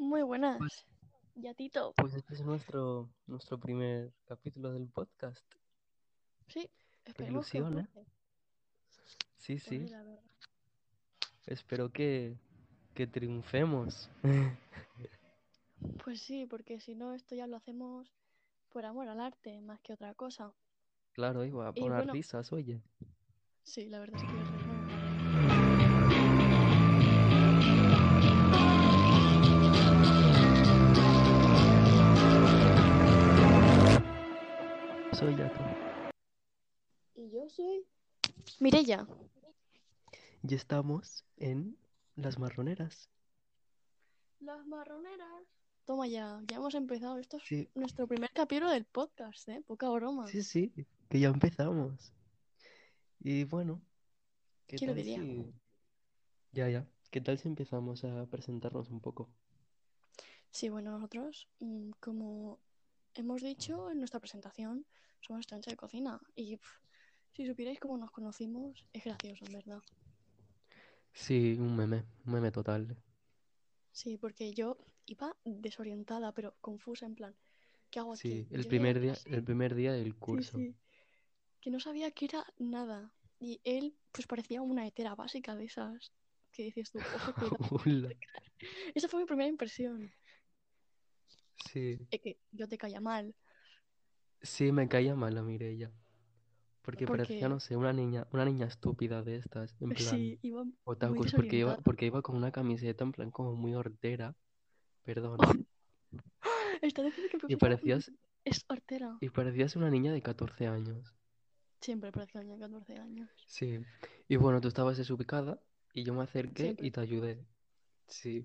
Muy buenas. Ya Tito. Pues este es nuestro, nuestro primer capítulo del podcast. Sí, esperemos que os ¿eh? Sí, Pues sí. la. Espero que, que triunfemos. Pues sí, porque si no, esto ya lo hacemos por amor al arte, más que otra cosa. Claro, iba a poner bueno. risas, oye. Sí, la verdad es que Soy ya tú. Y yo soy Mirella. Y estamos en Las Marroneras. Las marroneras. Toma ya, ya hemos empezado. Esto es Sí, nuestro primer capítulo del podcast, ¿eh? Poca broma. sí, sí, que ya empezamos. Y bueno, ¿qué ¿Quién lo tal diría? si... Ya, ya. ¿Qué tal si empezamos a presentarnos un poco? Sí, bueno, nosotros, mm, como hemos dicho en nuestra presentación, somos estudiantes de cocina. Y si supierais cómo nos conocimos, es gracioso, en verdad. Sí, un meme, un meme total. Sí, porque yo iba desorientada, pero confusa, en plan, ¿qué hago aquí? Sí, el primer día, el primer día del curso. sí, que no sabía qué era nada. Y él, pues parecía una hetera básica de esas que dices tú, ojo. Esa fue mi primera impresión. Sí, Es que yo te caía mal, sí, me caía mal la Mireia. Porque parecía, no sé, una niña, una niña estúpida de estas, en plan, sí, iba muy otakus, porque iba, desorientada. porque iba con una camiseta en plan como muy hortera, perdón, Está diciendo que y parecías, es hortera. y parecías una niña de 14 años. Siempre parecía niña de 14 años. Sí, y bueno, tú estabas desubicada y yo me acerqué Siempre. y te ayudé. Sí,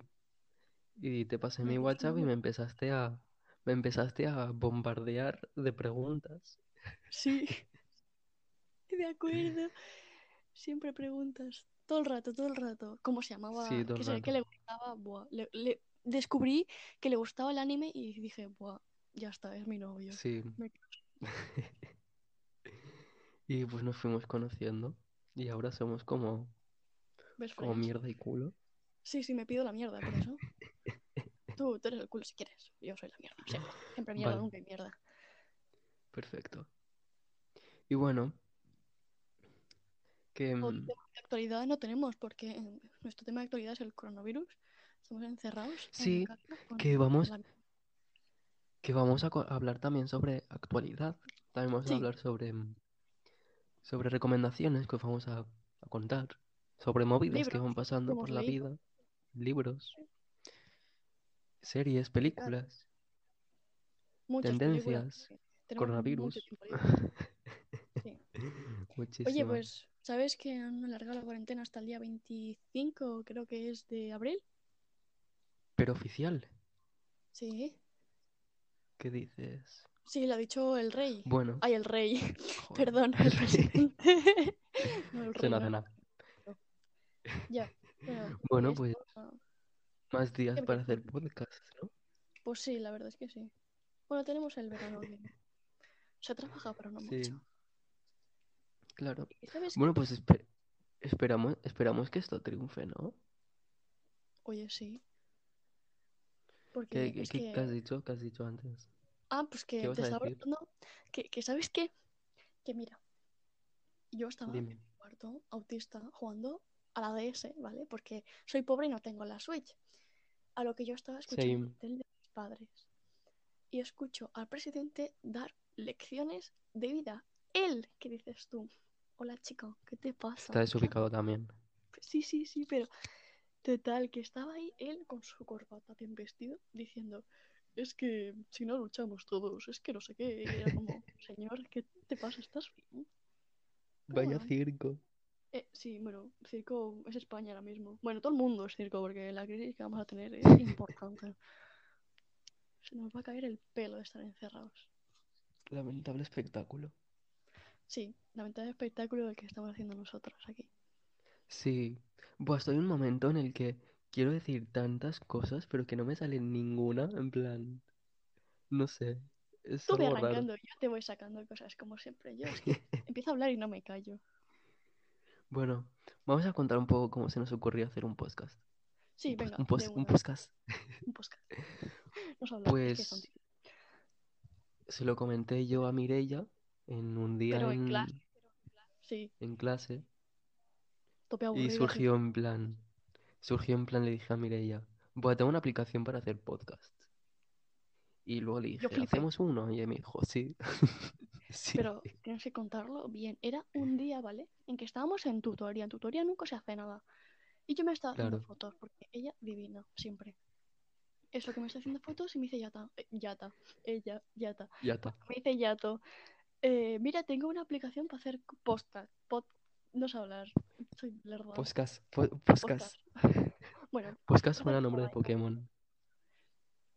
y te pasé mi WhatsApp y me empezaste a, me empezaste a bombardear de preguntas. Sí, de acuerdo. Siempre preguntas. Todo el rato, todo el rato. ¿Cómo se llamaba? Sí, todo el que rato. le gustaba. Buah, le- le- Descubrí que le gustaba el anime y dije, Buah, ya está, es mi novio. Sí. Me- Y pues nos fuimos conociendo y ahora somos como, como mierda y culo. Sí, sí, me pido la mierda por eso. Tú, tú eres el culo si quieres. Yo soy la mierda. Siempre, siempre mierda, Vale. nunca hay mierda. Perfecto. Y bueno, que mm, tema de actualidad no tenemos porque eh, nuestro tema de actualidad es el coronavirus. Estamos encerrados Sí, en que vamos, la- que vamos a hablar también sobre actualidad. También vamos a hablar sobre, mm, sobre recomendaciones que os vamos a, a contar, sobre movidas que van pasando por la vida, libros, series, películas, Muchas tendencias, películas. coronavirus. Sí. Oye, pues, ¿sabes que han alargado la cuarentena hasta el día 25, creo que es de abril? Pero oficial, Sí. ¿qué dices? Sí, lo ha dicho el rey. Bueno, Ay, el rey. joder. Perdón, el presidente. no, el Se no no. nada. Ya. Bueno, pues más días ¿qué para hacer podcast, ¿no? Pues sí, la verdad es que sí. Bueno, tenemos el verano que se ha trabajado, pero no Sí, mucho. claro. ¿Y sabes Bueno, qué? pues espe- esperamos, esperamos que esto triunfe, ¿no? Oye, sí. ¿Qué, Porque qué- es qué- qué has dicho? ¿Qué has dicho antes? Ah, pues ¿Qué que te estaba hablando que, que ¿sabes qué? Que mira, yo estaba en mi cuarto autista jugando a la DS, ¿vale? Porque soy pobre y no tengo la Switch. A lo que yo estaba escuchando Same. el de mis padres. Y escucho al presidente dar lecciones de vida. Él, ¿qué dices tú? Hola chica, ¿qué te pasa? Está ¿Qué desubicado también. Sí, sí, sí, pero total, que estaba ahí él con su corbata bien vestido diciendo, es que si no luchamos todos, es que no sé qué. Y era como, señor, ¿qué te pasa? ¿Estás bien? Vaya bueno, circo. Eh, sí, bueno, circo es España ahora mismo. Bueno, todo el mundo es circo porque la crisis que vamos a tener es importante. Se nos va a caer el pelo de estar encerrados. Lamentable espectáculo. Sí, lamentable espectáculo del que estamos haciendo nosotros aquí. Sí. Buah, estoy en un momento en el que quiero decir tantas cosas, pero que no me sale ninguna. En plan, no sé. Es Tú raro. arrancando, yo te voy sacando cosas como siempre. Yo es que empiezo a hablar y no me callo. Bueno, vamos a contar un poco cómo se nos ocurrió hacer un podcast. Sí, Un venga, un, pos- un podcast. un podcast. Nos hablamos, Pues se lo comenté yo a Mireia en un día Pero en en, clase, sí, en clase y surgió en plan, surgió en plan, le dije a Mireia, voy a tener una aplicación para hacer podcasts. Y luego le dije, ¿hacemos uno? Y ella me dijo, sí. Sí. pero tienes que contarlo bien. Era un día, ¿vale? En que estábamos en tutoría. En tutoría nunca se hace nada. Y yo me estaba haciendo Claro. fotos, porque ella divina, siempre. Es lo que me está haciendo fotos y me dice Yata, eh, Yata, ella, Yata. Ya está. Me dice Yato, eh, mira, tengo una aplicación para hacer podcast. Pod... No sé hablar, soy lerda. Podcast. po- Podcast. Podcast. Bueno, Podcast suena nombre de. Pokémon.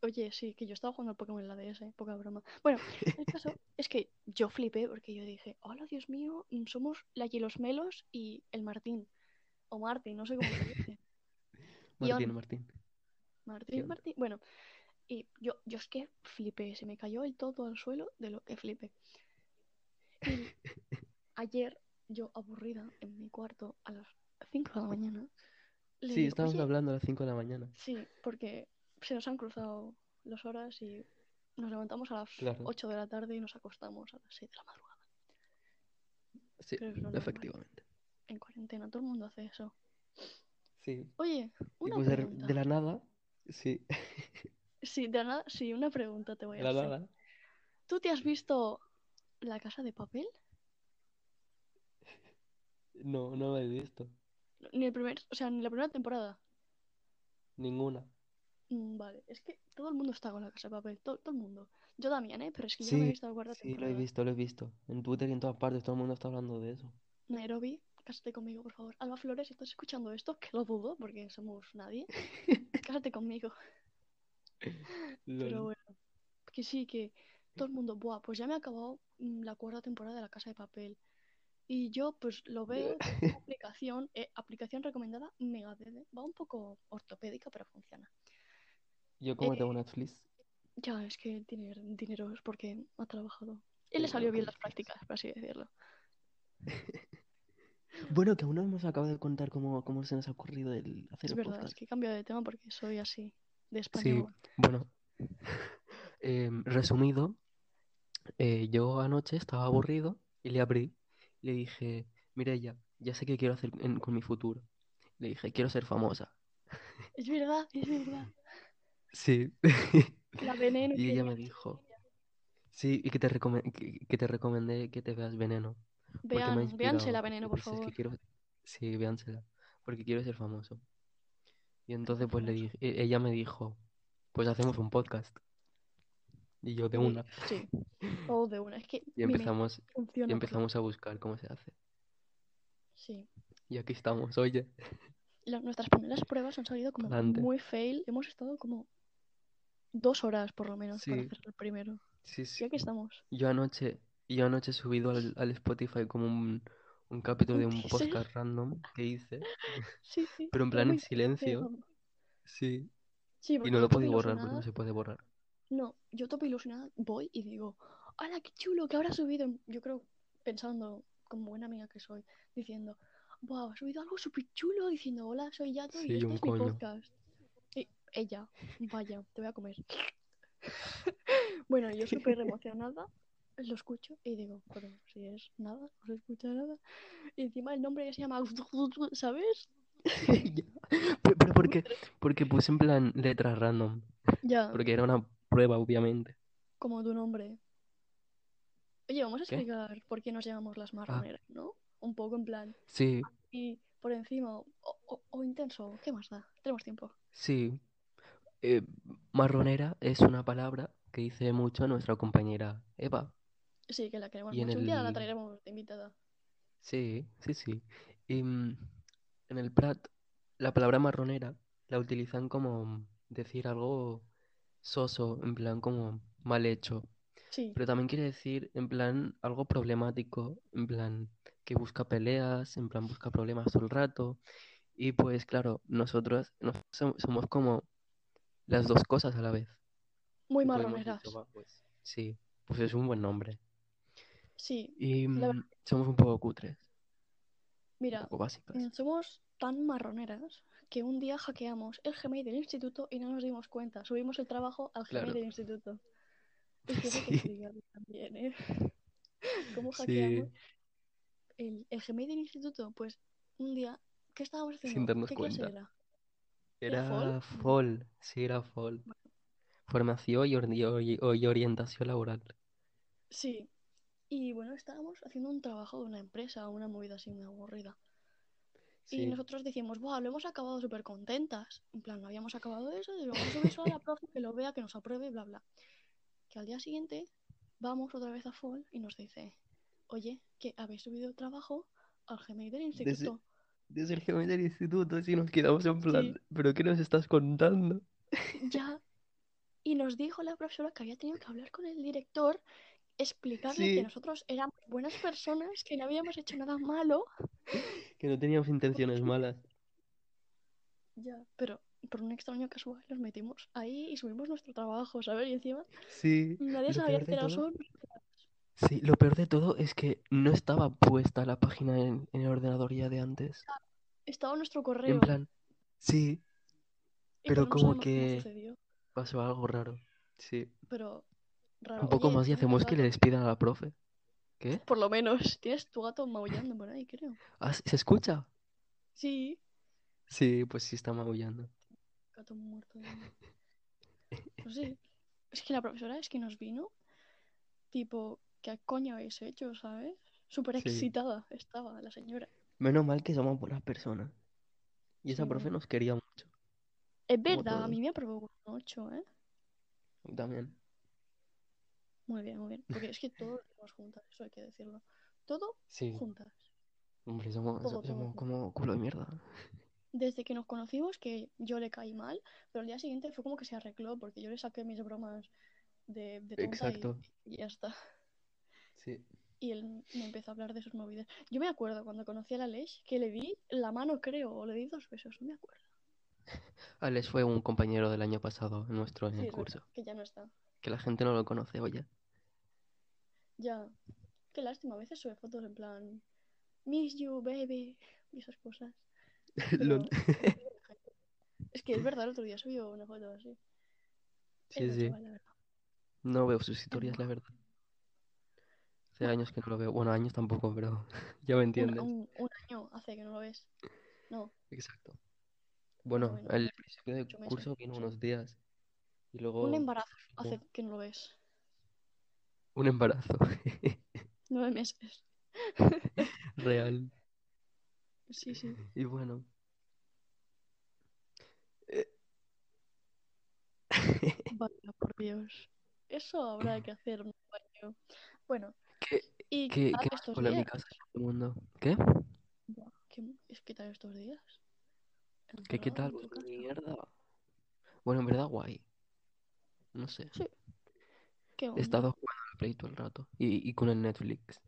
Oye, sí, que yo estaba jugando al Pokémon en la DS, poca broma. Bueno, el caso es que yo flipé porque yo dije, hola, Dios mío, somos la Los Melos y el Martín. O Martín, no sé cómo se dice. Martín. Martín. Martín, Ion. Martín. Bueno, y yo, yo es que flipé, se me cayó el todo al suelo de lo que flipé. Y ayer, yo aburrida en mi cuarto a las 5 de la mañana, Sí, estábamos hablando a las 5 de la mañana. sí, porque se nos han cruzado las horas y nos levantamos a las Claro. 8 de la tarde y nos acostamos a las 6 de la madrugada. Sí, efectivamente. En cuarentena, todo el mundo hace eso. Sí. Oye, Y una pues pregunta. de la nada, sí, Sí, de la nada, sí, una pregunta te voy a la hacer. nada. ¿Tú te has visto La Casa de Papel? No, no lo he visto. Ni el primer, o sea, ni la primera temporada. Ninguna. Mm, Vale, es que todo el mundo está con La Casa de Papel, todo, todo el mundo. Yo también, ¿eh? Pero es que yo no me he Sí, visto la cuarta sí, lo he temporada. visto, lo he visto. En Twitter y en todas partes, todo el mundo está hablando de eso. Nairobi, cásate conmigo, por favor. Alba Flores, si estás escuchando esto, que lo dudo, porque somos nadie, cásate conmigo. Pero Lol. bueno, que sí, que todo el mundo, buah, pues ya me ha acabado mm, la cuarta temporada de La Casa de Papel. Y yo, pues lo veo, una aplicación, eh, aplicación recomendada Megadede. Va un poco ortopédica, pero funciona. Yo como Eh, tengo Netflix, Ya, es que tiene dinero, es porque ha trabajado. Y le sí, salió bien las prácticas, por así decirlo. Bueno, que aún no hemos acabado de contar cómo, cómo se nos ha ocurrido el hacer Es el verdad, es que cambio de tema porque soy así, de Sí, español. bueno, em, resumido, eh, yo anoche estaba aburrido y le abrí y le dije, Mireia, ya sé qué quiero hacer en- con mi futuro. Le dije, quiero ser famosa. Es verdad, es verdad. Sí. La veneno Y ella me dijo, sí, y que te que, que te recomendé que te veas Veneno, porque me ha Vean, inspirado. veneno, Y por dices, es que favor. quiero, sí, véansela, porque quiero ser famoso. Y entonces pues le dije, e- ella me dijo, pues hacemos un podcast. Y yo de Sí, una. sí, todo de una. Es que Y mi mente empezamos, y funciona por la... empezamos a buscar cómo se hace. Sí. Y aquí estamos, oye, La- nuestras primeras pruebas han salido como muy fail. Hemos estado como dos horas por lo menos para hacer el primero. sí, Y sí. aquí estamos. Yo anoche, yo anoche he subido al, al Spotify como un, un capítulo de Un podcast random que hice, Sí, sí. pero en plan en silencio. Sí. Sí, Y no lo podía borrar porque no se puede borrar. No, yo tope ilusionada voy y digo, ¡hala, qué chulo! que habrá subido? Yo creo, pensando, como buena amiga que soy, diciendo, ¡wow! Ha subido algo súper chulo diciendo, hola, soy Yato y Sí, este un es mi coño. podcast. Ella, vaya, te voy a comer. Bueno, yo súper emocionada lo escucho y digo, pero si es nada, no se escucha nada. Y encima el nombre se llama, ¿sabes? Pero, pero ¿por qué? Porque puse en plan letras random. Ya, Porque era una prueba, obviamente. como tu nombre. Oye, vamos a ¿Qué? explicar por qué nos llamamos las Ah, marroneras, ¿no? Un poco en plan, sí, y por encima, o, o- o intenso, ¿qué más da? Tenemos tiempo. sí. Eh, marronera es una palabra que dice mucho nuestra compañera Eva. Sí, que la queremos Y mucho. Un día la traeremos de invitada. Sí, sí, sí. Y mm, en el Prat, la palabra marronera la utilizan como decir algo soso, en plan como mal hecho. Sí, Pero también quiere decir en plan algo problemático, en plan que busca peleas, en plan busca problemas todo el rato. Y pues claro, nosotros nos- som- somos como las dos cosas a la vez. muy marroneras. dicho, "Va, pues sí, pues es un buen nombre. Sí, Y mm, somos un poco cutres, un mira, poco básicas. somos tan marroneras que un día hackeamos el Gmail del instituto y no nos dimos cuenta. Subimos el trabajo al Gmail Claro. del instituto. Es que Sí. también, ¿eh? ¿Cómo Sí. hackeamos el, el Gmail del instituto? Pues un día, ¿qué estábamos haciendo? Sin darnos ¿Qué clase cuenta. era? ¿Era Era FOL? FOL, sí, era FOL. Formación y, or- y or- y orientación laboral. Sí. Y bueno, estábamos haciendo un trabajo de una empresa, una movida así muy aburrida. Y nosotros decíamos, Buah, lo hemos acabado súper contentas. En plan, no habíamos acabado eso, y vamos a subir eso a la profe, que lo vea, que nos apruebe, bla, bla. Que al día siguiente vamos otra vez a FOL y nos dice, oye, que habéis subido el trabajo al Gmail del instituto. Desde el del instituto, sí nos quedamos en Sí, plan, ¿pero qué nos estás contando? ya. Y nos dijo la profesora que había tenido que hablar con el director, explicarle que nosotros éramos buenas personas, que no habíamos hecho nada malo. que no teníamos intenciones malas. Ya. Pero por un extraño casual nos metimos ahí y subimos nuestro trabajo, ¿sabes? Y encima Sí, nadie sabía que era son. Sí, lo peor de todo es que no estaba puesta la página en, en el ordenador ya de antes. Estaba nuestro En correo. plan, sí, Y pero no como que pasó algo raro. Sí, Pero raro. un poco Oye, más y hacemos que le despidan a la profe. ¿Qué? Por lo menos tienes tu gato maullando por ahí, creo. Ah, ¿se escucha? Sí, Sí, pues sí está maullando. gato muerto. Pues sí. Es que la profesora es que nos vino, tipo, ¿qué coño habéis hecho, sabes? Súper Sí. excitada estaba la señora. Menos mal que somos buenas personas. Y esa profe nos quería mucho, Es verdad, a todos. mí me aprobó un 8, ¿eh? También. Muy bien, muy bien. Porque es que todo lo hacemos juntas, eso hay que decirlo. Todo Sí, juntas. hombre, somos, Todo, todo somos como culo de mierda. Desde que nos conocimos, que yo le caí mal, pero el día siguiente fue como que se arregló porque yo le saqué mis bromas de, de tonta y, Exacto, y ya está. Sí. Y él me empezó a hablar de sus movidas. Yo me acuerdo cuando conocí a la Lesh que le di la mano, creo, o le di dos besos, no me acuerdo. Alex fue un compañero del año pasado nuestro en Sí, el curso. que ya no está. Que la gente no lo conoce, oye. Ya. Qué lástima, a veces sube fotos en plan, miss you, baby, y esas cosas. Pero. Es que es verdad, el otro día subió una foto así. Sí, sí. chaval. No veo sus historias, la verdad. Hace años que no lo veo. Bueno, años tampoco, pero ya me Un, entiendes. un, un año hace que no lo ves. No, Exacto. bueno, Bueno, unos principio de ocho meses, curso vino unos días y Un luego embarazo luego hace que no lo ves. un embarazo Nueve meses. real. Sí, sí. Y bueno, eh, Vaya, por Dios. Eso habrá que hacer un baño. Bueno, ¿qué, ¿y qué, más polémicas hay en el mundo? ¿Qué? Buah, ¿qué es que tal estos días? ¿Qué, qué tal? mierda. Bueno, en verdad, guay. No sé. Sí, ¿qué He onda? estado jugando al Play todo el rato. Y, y con el Netflix.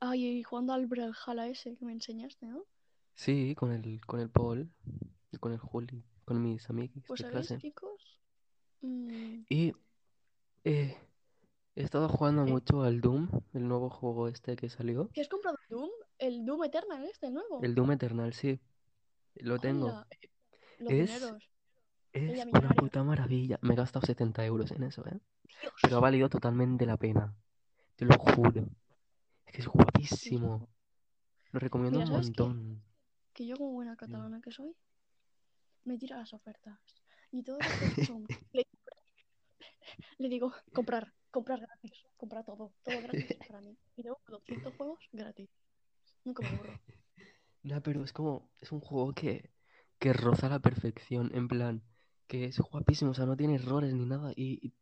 Ay, y jugando al Brawlhalla ese que me enseñaste, ¿no? Sí, con el, con el Paul y con el Juli, con mis amigos Pues de sabéis, clase. chicos, Mm, Y estado jugando mucho al Doom, el nuevo juego este que salió. ¿Que has comprado Doom? El Doom Eternal este nuevo. El Doom Eternal, sí. Lo tengo. Hola, los Es, dineros. es una millonaria. puta maravilla. Me he gastado 70 euros en eso, ¿eh? Pero ha Dios. valido totalmente la pena. Te lo juro. Es que es Dios. guapísimo. Lo recomiendo Mira, un ¿sabes qué? montón. Que yo como buena Dime. catalana que soy, me tiro a las ofertas. Y los juegos que son Play, le digo, comprar, comprar gratis, comprar todo, todo gratis para mí. Y luego 200 juegos gratis. Nunca me aburro. No, pero es como, es un juego que, que roza la perfección, en plan, que es guapísimo, o sea, no tiene errores ni nada, y, y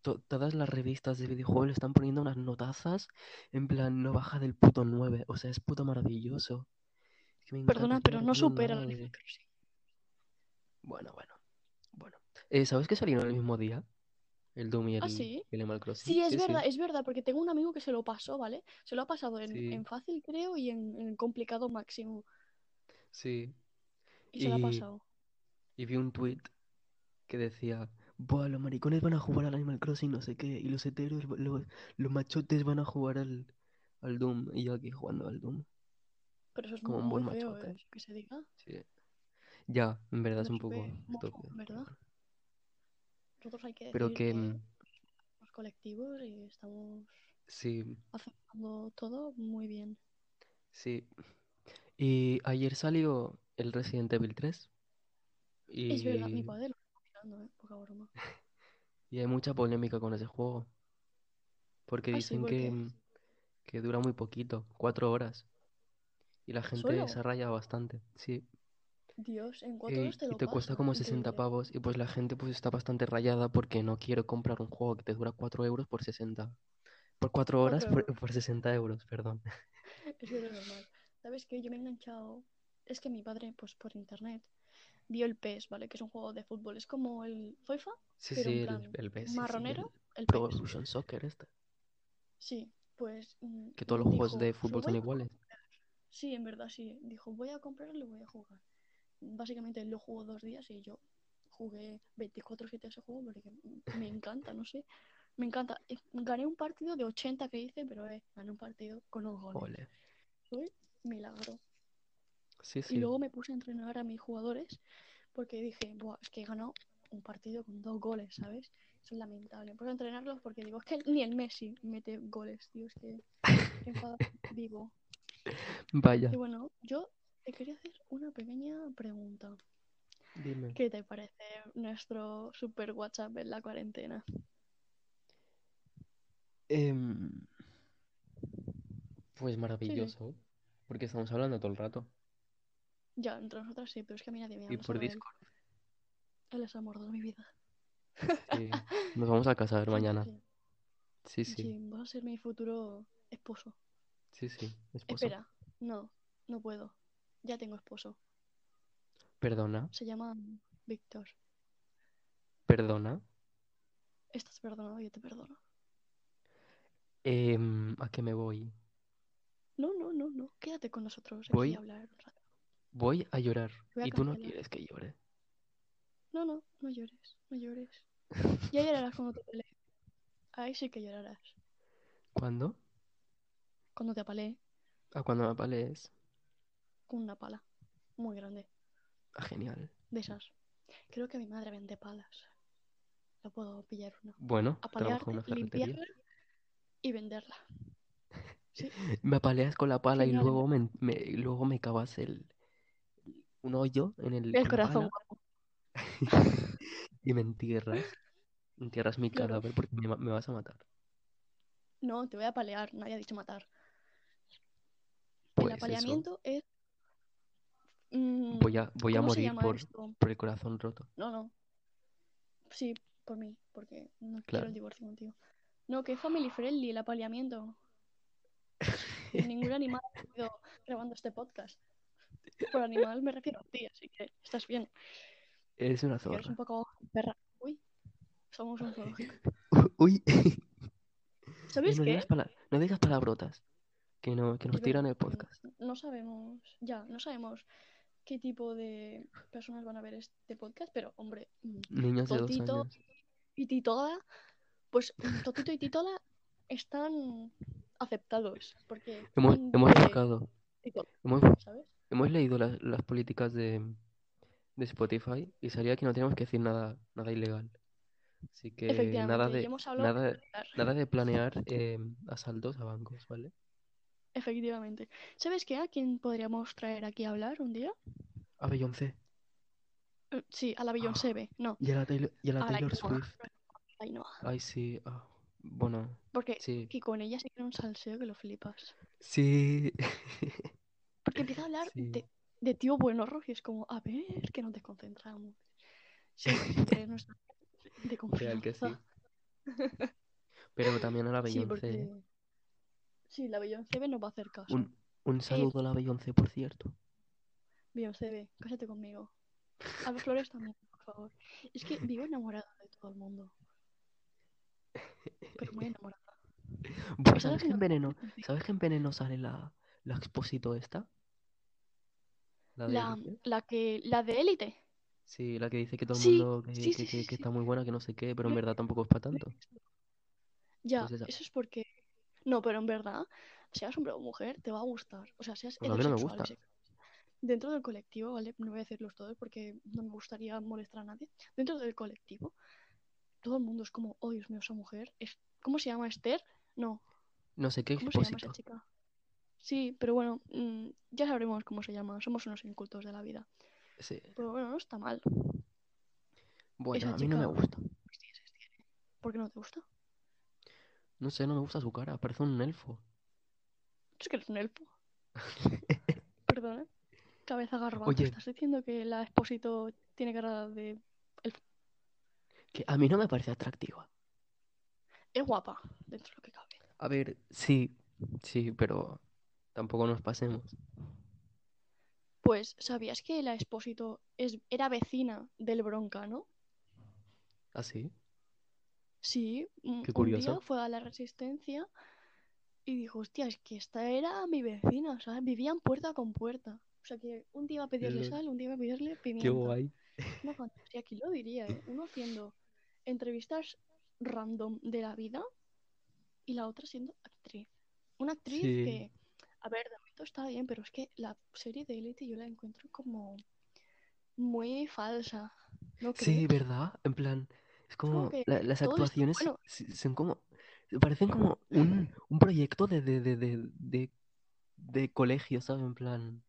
to- todas las revistas de videojuegos le están poniendo unas notazas, en plan, no baja del puto 9, o sea, es puto maravilloso. Es que Perdona, pero no supera el. Bueno, bueno, bueno. Eh, ¿sabes que salieron el mismo día? El Doom y Ah, el, sí. y el Animal Crossing. Sí, es Sí, sí, verdad, es verdad, porque tengo un amigo que se lo pasó, ¿vale? Se lo ha pasado en, en fácil, creo, y en, en complicado máximo. sí. Y se lo ha pasado. y vi un tweet que decía, Buah, los maricones van a jugar al Animal Crossing, no sé qué, y los heteros, los, los machotes van a jugar al, al Doom, y yo aquí jugando al Doom, Pero eso es como mu- un muy buen feo, machote. ¿eh? Que se diga. Sí. Ya, en verdad es un poco ve ¿verdad? Bueno. Nosotros hay que Pero que que colectivos y estamos sí, aceptando todo muy bien. sí. Y ayer salió el Resident Evil 3 Es verdad, mi y, padre lo está mirando, ¿eh? Poca broma. y hay mucha polémica con ese juego. Porque Ah, sí, dicen ¿por que, mm, que dura muy poquito, cuatro horas. Y la gente ¿Solo? se raya bastante, sí. Dios, en cuatro Y, horas te y lo te cuesta como 60 Increíble. pavos y pues la gente pues está bastante rayada porque no quiere comprar un juego que te dura 4 euros por 60. Por 4 horas por, por 60 euros, perdón. Es que es normal. ¿Sabes qué? Yo me he enganchado. Es que mi padre, pues por internet, vio el PES, ¿vale? Que es un juego de fútbol. Es como el FIFA, Sí, pero sí, el, plan el PES, sí, sí, marronero, el el Pro PES. Evolution Soccer este. Sí, pues mm, Que todos los juegos de "Pues fútbol son iguales. Sí, en verdad, sí. Dijo, voy a comprarlo y voy a jugar. Básicamente lo jugó dos días y yo jugué 24-7 ese juego porque me encanta, no sé. Me encanta. Eh, Gané un partido de 80 que hice, pero eh, gané un partido con goles. Ole. Fue milagro. Sí, Y luego me puse a entrenar a mis jugadores porque dije, Buah, es que he ganado un partido con dos goles, ¿sabes? Eso es lamentable. Me puse a entrenarlos porque digo, es que ni el Messi mete goles, tío, es que enfado vivo. Vaya, Y bueno, yo te quería hacer una pequeña pregunta. dime. ¿Qué te parece nuestro super WhatsApp en la cuarentena? Em, pues maravilloso. Porque estamos hablando todo el rato. Ya, entre nosotras sí, pero es que a mí nadie me Y habla, por solo él. Discord. Él es amor de mi vida. Sí. Nos vamos a casar mañana. sí, Sí, sí, sí. vas a ser mi futuro esposo. Sí, sí. Esposo. Espera, no, no puedo. Ya tengo esposo. Perdona. Se llama Víctor. Perdona. Estás perdonado, yo te perdono. Em, ¿a qué me voy? No, no, no, no. Quédate con nosotros Voy- aquí a hablar un rato. Voy a llorar. Voy a Y tú no quieres que llore. No, no, no llores, no llores. Ya llorarás cuando te pelees. Ahí sí que llorarás. ¿Cuándo? Cuando te apalee A cuando me apalees. Con una pala. Muy grande. Ah, genial. De esas. Creo que mi madre vende palas. La puedo pillar una. Bueno, trabajo en una limpiarla y venderla. Sí, Me apaleas con la pala y luego me, me- luego me cavas el un hoyo en el, corazón. y me entierras. Entierras mi Claro. cadáver porque me, vas a matar. No, te voy a apalear. Nadie ha dicho matar. Pues el eso. apaleamiento es. Mm, Voy a, voy a ¿cómo se morir por, por el corazón roto. No, no. Sí, por mí, porque no quiero Claro. el divorcio contigo. No, que es family friendly el apaleamiento. Ningún animal ha sido grabando este podcast. Por animal me refiero a ti, así que estás bien. Eres una Que eres un zorra. poco perra. Uy, somos un zoológico. Uy, ¿Sabes no qué? digas, pala- no digas palabrotas. Que, no, que nos tiran el podcast. No sabemos, ya, no sabemos qué tipo de personas van a ver este podcast, pero hombre, mm, Niños Totito. y Titola, pues mm, Totito y Titola están aceptados, porque Hemos, hemos de buscado, Titola, hemos, ¿sabes? hemos leído las, las políticas de, de Spotify y salía que no tenemos que decir nada, nada ilegal. Así que nada de, nada, nada de planear eh, asaltos a bancos, ¿vale? Efectivamente. ¿Sabes qué? ¿A quién podríamos traer aquí a hablar un día? A Beyoncé Eh, Sí, a la Beyoncé B, no, y a la Taylor, y a la a la Taylor Ainhoa. Swift. Ainhoa. Ay, sí. ah, bueno, Porque sí. que con ella se crea un salseo que lo flipas. Sí. Porque empieza a hablar Sí. de, de tío buenorro y es como, a ver, que nos desconcentramos. Eres nuestra de Real que sí. confianza. Pero también a la Sí, Beyoncé. porque... Sí, la Beyoncé B nos va a hacer caso. Un, un saludo a la Beyoncé, por cierto. Beyoncé B, cásate conmigo. A los flores también, por favor. Es que vivo enamorada de todo el mundo. Pero muy enamorada. Pues ¿Sabes que en no- Veneno, ¿sabes que en Veneno sale la, la Expósito esta? La de La, que, la de élite. Sí, la que dice que todo el mundo que, sí, que- sí, que- sí, que sí. está muy buena, que no sé qué, pero en verdad tampoco es para tanto. Ya, Pues eso es porque. No, pero en verdad, seas hombre o mujer, te va a gustar. O sea, seas Pues a mí no me gusta. dentro del colectivo, ¿vale? No voy a decirlos todos porque no me gustaría molestar a nadie. Dentro del colectivo, todo el mundo es como, oh Dios mío, esa mujer. Es... ¿Cómo se llama Esther? No. No sé qué ¿Cómo se llama esa chica? Sí, pero bueno, mm, ya sabremos cómo se llama. Somos unos incultos de la vida. Sí. Pero bueno, no está mal. Bueno, Esa a mí no me gusta. ¿Por qué no te gusta? No sé, no me gusta su cara. Parece un elfo. Es que eres un elfo. Perdona. Cabeza garba. Oye. ¿Estás diciendo que la expósito tiene cara de... Que a mí no me parece atractiva. Es guapa, dentro de lo que cabe. A ver, sí, sí, pero tampoco nos pasemos. Pues, ¿sabías que la expósito es... era vecina del broncano? ¿Así? Sí, Qué un día fue a la resistencia y dijo, hostia, es que esta era mi vecina, ¿sabes? Vivían puerta con puerta. O sea que un día iba a pedirle sal, un día iba a pedirle Qué pimienta. guay. Una fantasía, aquí lo diría, ¿eh? Uno haciendo entrevistas random de la vida y la otra siendo actriz. Una actriz Sí. que, a ver, de momento está bien, pero es que la serie de Elite yo la encuentro como muy falsa. ¿No Sí? ¿verdad? En plan, es como la- las actuaciones bueno. son como, parecen como un, un proyecto de, de, de, de, colegio, ¿sabes? En plan,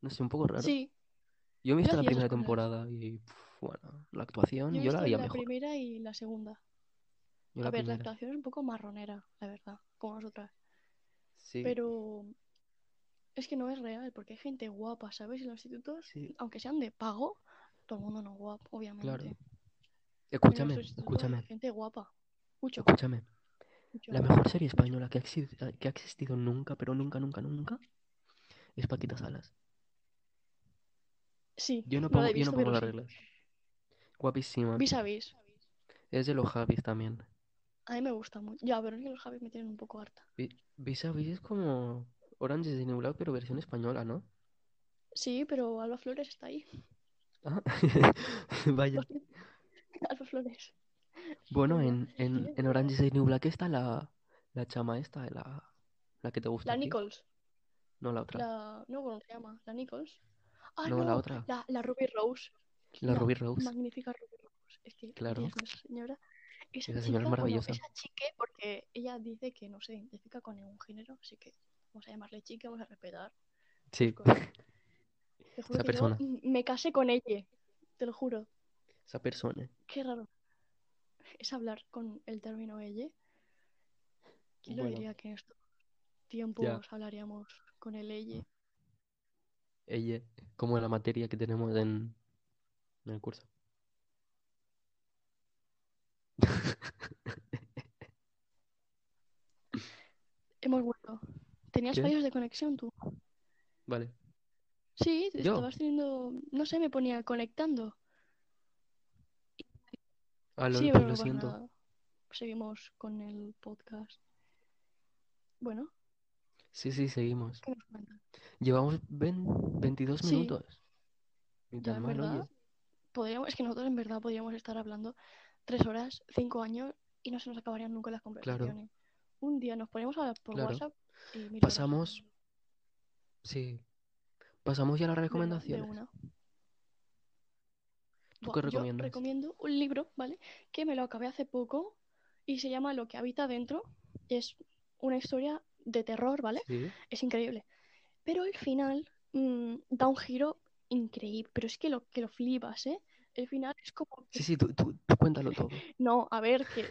no sé, un poco raro. Sí, Yo he visto la primera temporada y, bueno, la actuación yo yo la visto haría la mejor. primera y la segunda. Yo A la ver, la actuación es un poco marronera, la verdad, como nosotras. Sí, Pero es que no es real, porque hay gente guapa, ¿sabes? En los institutos, sí, aunque sean de pago, todo el mundo no es guapo, obviamente. claro. Escúchame, escúchame, gente guapa. Mucho, escúchame. mucho. La mejor serie española que ha, exi- que ha existido nunca, pero nunca, nunca, nunca, es Paquita Salas. Sí, Yo no la pongo, yo no pongo las sí. reglas. Guapísima. Vis a vis. Es de los Javis también. A mí me gusta mucho. Ya, pero es que los Javis me tienen un poco harta. Vi- Vis a Vis es como Orange the New Black, pero versión española, ¿no? Sí, pero Alba Flores está ahí. Ah, Vaya. Alba Flores. Bueno, en, en, en Orange is the New Black está la, la chama esta, la, la que te gusta La. Nichols. No, la otra. La... No, ¿cómo se llama? La Nichols. Ah, No, no, la otra. La, la Ruby Rose. La Ruby Rose. Magnífica Ruby Rose. Es que, Claro. Dios esa señora. Esa, Esa señora es chica, bueno, maravillosa. esa chique, porque ella dice que no se identifica con ningún género, así que vamos a llamarle chica, vamos a respetar. Sí. Te juro Esa que persona. me casé con ella, te lo juro. Esa persona. Qué raro. Es hablar con el término ella. ¿Quién lo Bueno. diría que en estos tiempos hablaríamos con el ella? Ella, como la materia que tenemos en, en el curso. Hemos vuelto. ¿Tenías ¿Qué? fallos de conexión tú? Vale. Sí, ¿Yo? estabas teniendo. No sé, me ponía conectando. Ah, lol, sí, pues lo pasa siento. nada. Seguimos con el podcast. Bueno, Sí, sí, seguimos. ¿qué nos cuentas? Llevamos ven- 22 Sí. minutos. Ya, en verdad, podríamos, es que nosotros en verdad podríamos estar hablando tres horas, cinco años y no se nos acabarían nunca las conversaciones. Un día nos ponemos a hablar por Claro. WhatsApp y horas Pasamos. Sí. Pasamos ya a las Venga, de recomendaciones. una. ¿Tú qué yo recomiendas? recomiendo un libro, ¿vale? Que me lo acabé hace poco y se llama Lo que habita dentro. Es una historia de terror, ¿vale? Sí. Es increíble. Pero el final mm, da un giro increíble. Pero es que lo, que lo flipas, ¿eh? El final es como que Sí, sí, tú, tú, tú cuéntalo todo. No, a ver, que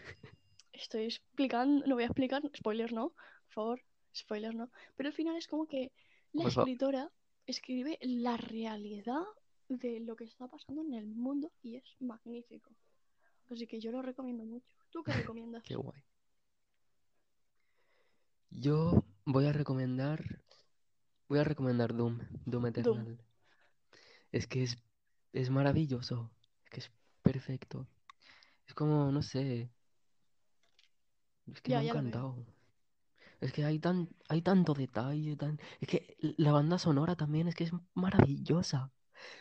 estoy explicando, no voy a explicar, spoilers no, por favor, spoilers no, pero al final es como que la escritora escribe la realidad de lo que está pasando en el mundo y es magnífico. Así que yo lo recomiendo mucho. ¿Tú qué recomiendas? Qué guay. Yo voy a recomendar. Voy a recomendar Doom, Doom Eternal. Es que es, es maravilloso. Es que es perfecto. Es como, no sé. Es que Ya, me ha encantado. Es que hay tan, hay tanto detalle, tan... Es que la banda sonora también es que es maravillosa.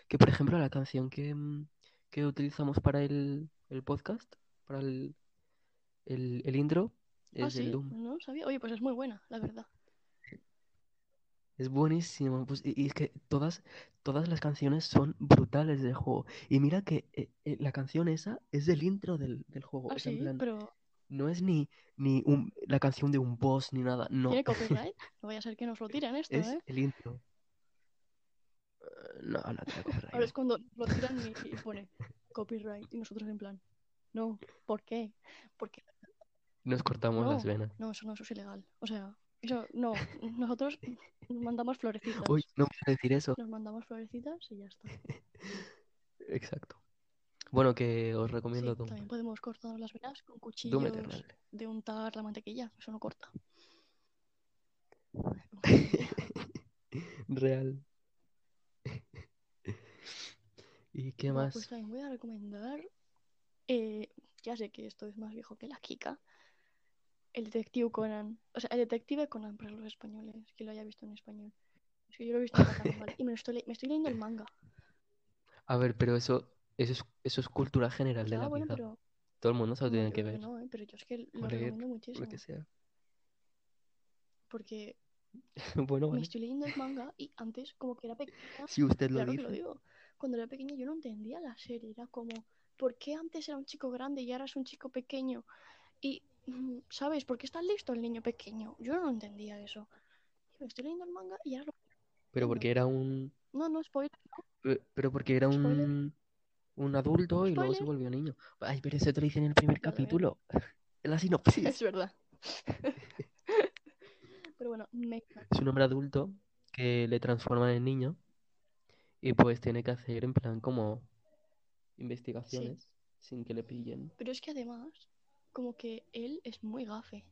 Que por ejemplo la canción que, mm, que utilizamos para el, el podcast, para el, el, el intro, Ah, es sí, el Doom. no sabía. Oye, pues es muy buena, la verdad. Es buenísimo. Pues, y, y es que todas, todas las canciones son brutales del juego. Y mira que eh, eh, la canción esa es del intro del, del juego. Ah, O sea, en sí, plan, pero no es ni, ni un- la canción de un boss ni nada. No, ¿tiene copyright? No vaya a ser que nos lo tiren esto, es ¿eh? el intro. No, no tiene copyright, Ahora es cuando lo tiran y, y pone copyright y nosotros en plan, no, ¿por qué? Porque Nos cortamos no, las venas. no, eso no, eso es ilegal. O sea, eso no, nosotros nos mandamos florecitas. Uy, no voy a decir eso. Nos mandamos florecitas y ya está. Exacto. Bueno, que os Sí, recomiendo Doom. también podemos cortar las venas con cuchillos de untar la mantequilla, eso no corta. Real. ¿Y qué más? Pues también voy a recomendar, eh, ya sé que esto es más viejo que la Kika, el detective Conan, o sea, el detective Conan para los españoles, que lo haya visto en español. Es que yo lo he visto en. Y me, estoy, me estoy leyendo el manga. A ver, pero eso, eso es, eso es cultura general de Ya, la bueno, vida. pero Todo el mundo se lo tiene que ver. no, ¿eh? Pero yo es que lo leer, recomiendo o lo muchísimo, que sea. porque Bueno, me estoy leyendo el manga y antes, como que era pequeña, Si usted lo claro que lo dice. digo, cuando era pequeña yo no entendía la serie, era como, ¿por qué antes era un chico grande y ahora es un chico pequeño? Y, mm, ¿sabes? ¿Por qué está listo el niño pequeño? Yo no entendía eso. Me estoy leyendo el manga y ahora lo Pero porque era un... No, no, spoiler, pe- Pero porque era spoiler, un... Un adulto y luego se volvió niño. Ay, pero eso te lo dice en el primer Vale, capítulo. En la Es sinopsis. verdad. Pero bueno, me Es un hombre adulto que le transforman en niño y pues tiene que hacer en plan como sí. investigaciones sin que le pillen. Pero es que además, como que él es muy gafe.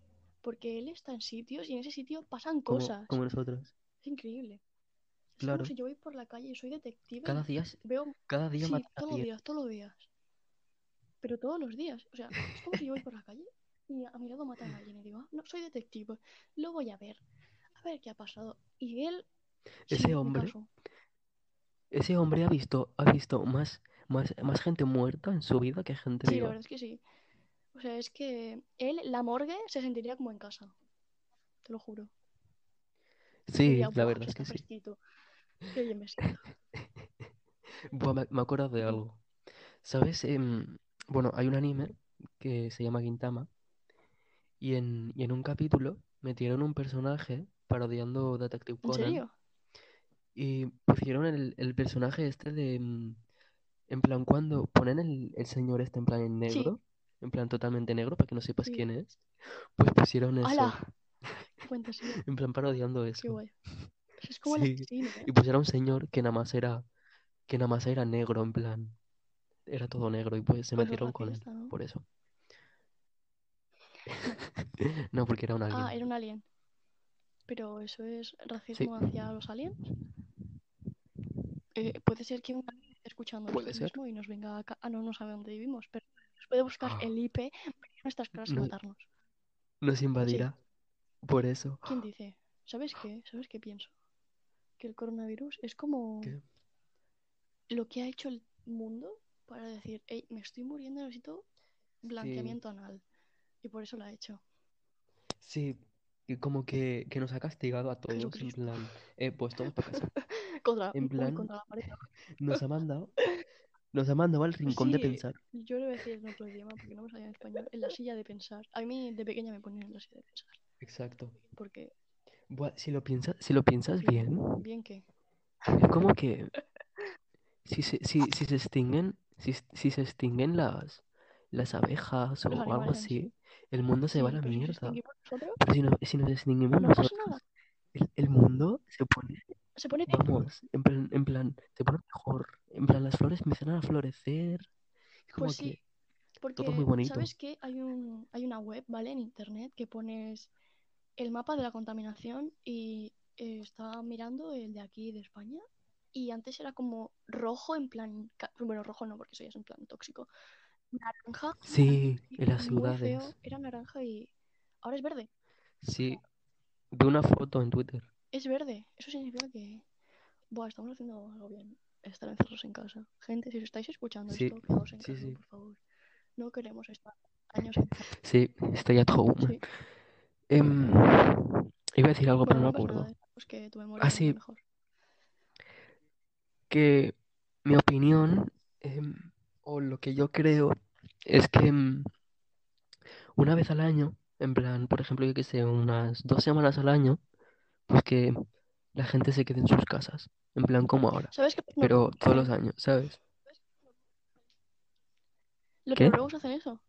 Porque él está en sitios y en ese sitio pasan Como, cosas. como nosotros. Es increíble. Es Claro. como si yo voy por la calle y soy detective Cada día, veo. cada día Sí, todos los días, todos los días. Pero todos los días. O sea, es como si yo voy por la calle y a mi lado matan a alguien y digo, ah, no, soy detective. Lo voy a ver. A ver qué ha pasado. Y él, Ese hombre, ese hombre ha visto, ha visto más, más, más gente muerta en su vida que gente Sí, la verdad es que sí. O sea, es que él, la morgue, se sentiría como en casa. Te lo juro. Sí, Diría, la "Buah, verdad es que sí. fresquito. Qué bien me siento. Buah, me, me he acordado de algo. ¿Sabes? Em, bueno, hay un anime que se llama Gintama y en, y en un capítulo metieron un personaje parodiando Detective ¿En Conan serio? y pusieron el, el personaje este de... mm, En plan, cuando ponen el, el señor este en plan en Sí, negro, en plan totalmente negro para que no sepas sí. quién es, pues pusieron eso. ¡Qué en plan parodiando ¡Qué eso. guay! Pues es como el asesino, ¿eh? y pusieron un señor que nada más era, que nada más era negro, en plan, era todo negro y pues se Pues es metieron con él, por eso. No, porque era un Ah, alien. era un alien. Pero eso es Sí, racismo hacia los aliens. Eh, puede ser que un alien esté escuchando esto mismo y nos venga acá. Ah, no, no sabe dónde vivimos, pero nos puede buscar Ah, el IP, venir nuestras casas y no- matarnos. nos Sí. invadirá, por eso. ¿Quién dice? ¿Sabes qué? ¿Sabes qué pienso? Que el coronavirus es como ¿Qué? lo que ha hecho el mundo para decir, hey, me estoy muriendo, necesito Sí, blanqueamiento anal. Y por eso lo ha hecho. sí, y como que, que nos ha castigado a todos, en plan, eh, pues todos para casa. Contra, En plan, contra la pared. nos ha mandado, nos ha mandado al rincón de pensar. yo le voy a decir en otro idioma porque no me salía en español. En la silla de pensar. A mí de pequeña me ponían en la silla de pensar. Exacto. Porque, Buah, si lo piensas, si lo piensas bien, bien, que. es como que si se, si, si se extinguen, si, si se extinguen las, las abejas o algo así, el mundo se va a la mierda. Pero si, no, si nos no pasa nosotros, nada. el, el mundo se pone, Se pone vamos, en plan, en plan, se pone mejor. En plan, las flores empiezan a florecer. Es como Pues que todo muy bonito. ¿sabes qué? Hay un, hay una web, ¿vale? En internet que pones el mapa de la contaminación y eh, estaba mirando el de aquí de España y antes era como rojo en plan, bueno, rojo no porque eso ya es en plan tóxico, naranja, Sí, en las muy ciudades. feo, era naranja y ahora es verde, Sí, vi una foto en Twitter. es verde, eso significa que, buah, estamos haciendo algo bien, estar encerrados en casa. Gente, si os estáis escuchando Sí, esto, quedaos en sí, casa, sí. por favor. No queremos estar años en casa. Sí, estoy at home. Sí, Em, iba a decir algo, pero bueno, no me pasa acuerdo. nada, ¿eh? Pues que tu memoria Ah, sí, mejor. que mi opinión em, o lo que yo creo es que em, una vez al año, en plan, por ejemplo, yo que sé, unas dos semanas al año, pues que la gente se quede en sus casas, en plan como ahora, ¿Sabes nor- pero todos los años, ¿sabes? los ¿Qué? noruegos hacen eso?